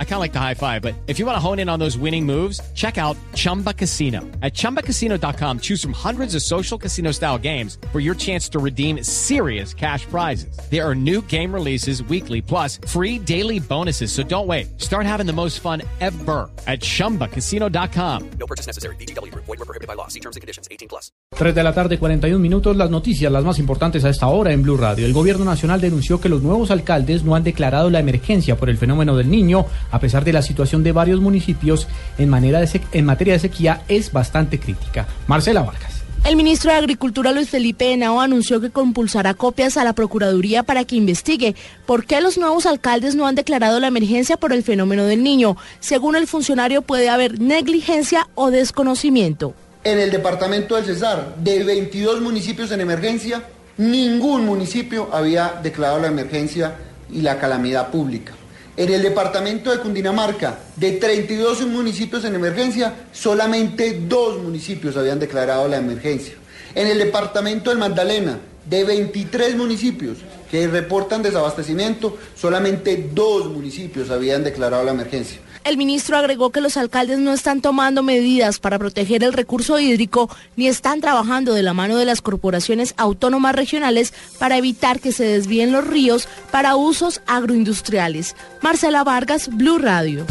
I kind of like the high five, but if you want to hone in on those winning moves, check out Chumba Casino. At ChumbaCasino.com, choose from hundreds of social casino style games for your chance to redeem serious cash prizes. There are new game releases weekly, plus free daily bonuses. So don't wait. Start having the most fun ever at ChumbaCasino.com. No purchase necessary. BGW. Void were prohibited by law. See terms and conditions. 18 plus. 3 de la tarde, 41 minutos. Las noticias, las más importantes a esta hora en Blue Radio. El gobierno nacional denunció que los nuevos alcaldes no han declarado la emergencia por el fenómeno del niño, a pesar de la situación de varios municipios en, manera de en materia de sequía es bastante crítica. Marcela Vargas. El ministro de Agricultura Luis Felipe Henao anunció que compulsará copias a la Procuraduría para que investigue por qué los nuevos alcaldes no han declarado la emergencia por el fenómeno del niño. Según el funcionario puede haber negligencia o desconocimiento. En el departamento del Cesar, de 22 municipios en emergencia, ningún municipio había declarado la emergencia y la calamidad pública. En el departamento de Cundinamarca, de 32 municipios en emergencia, solamente dos municipios habían declarado la emergencia. En el departamento del Magdalena, de 23 municipios que reportan desabastecimiento, solamente dos municipios habían declarado la emergencia. El ministro agregó que los alcaldes no están tomando medidas para proteger el recurso hídrico ni están trabajando de la mano de las corporaciones autónomas regionales para evitar que se desvíen los ríos para usos agroindustriales. Marcela Vargas, Blue Radio.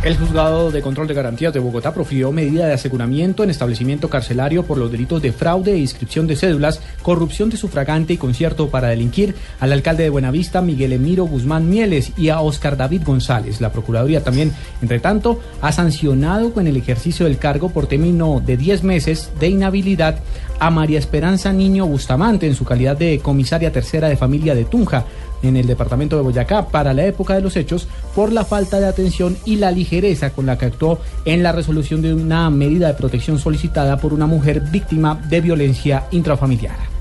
El juzgado de control de garantías de Bogotá profirió medida de aseguramiento en establecimiento carcelario por los delitos de fraude e inscripción de cédulas, corrupción de sufragante y concierto para delinquir al alcalde de Buenavista, Miguel Emiro Guzmán Mieles, y a Oscar David González. La Procuraduría también, entre tanto, ha sancionado con el ejercicio del cargo por término de 10 meses de inhabilidad a María Esperanza Niño Bustamante en su calidad de comisaria tercera de familia de Tunja en el departamento de Boyacá para la época de los hechos por la falta de atención y la ligereza con la que actuó en la resolución de una medida de protección solicitada por una mujer víctima de violencia intrafamiliar.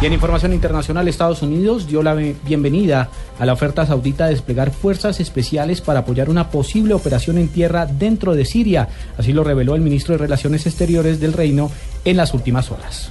Y en información internacional, Estados Unidos dio la bienvenida a la oferta saudita de desplegar fuerzas especiales para apoyar una posible operación en tierra dentro de Siria. Así lo reveló el ministro de Relaciones Exteriores del Reino en las últimas horas.